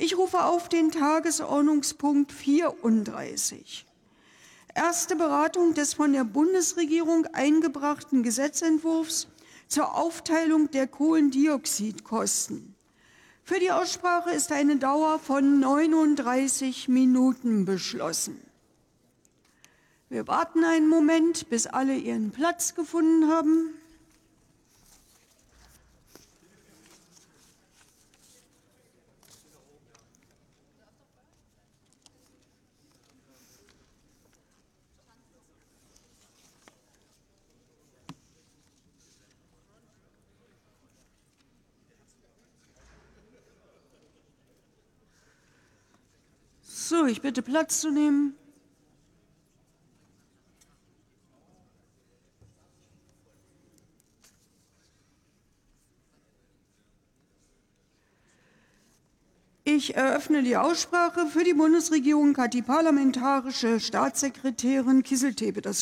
Ich rufe auf den Tagesordnungspunkt 34. Erste Beratung des von der Bundesregierung eingebrachten Gesetzentwurfs zur Aufteilung der Kohlendioxidkosten. Für die Aussprache ist eine Dauer von 39 Minuten beschlossen. Wir warten einen Moment, bis alle ihren Platz gefunden haben. So, ich bitte Platz zu nehmen. Ich eröffne die Aussprache. Für die Bundesregierung hat die parlamentarische Staatssekretärin Kisseltepe das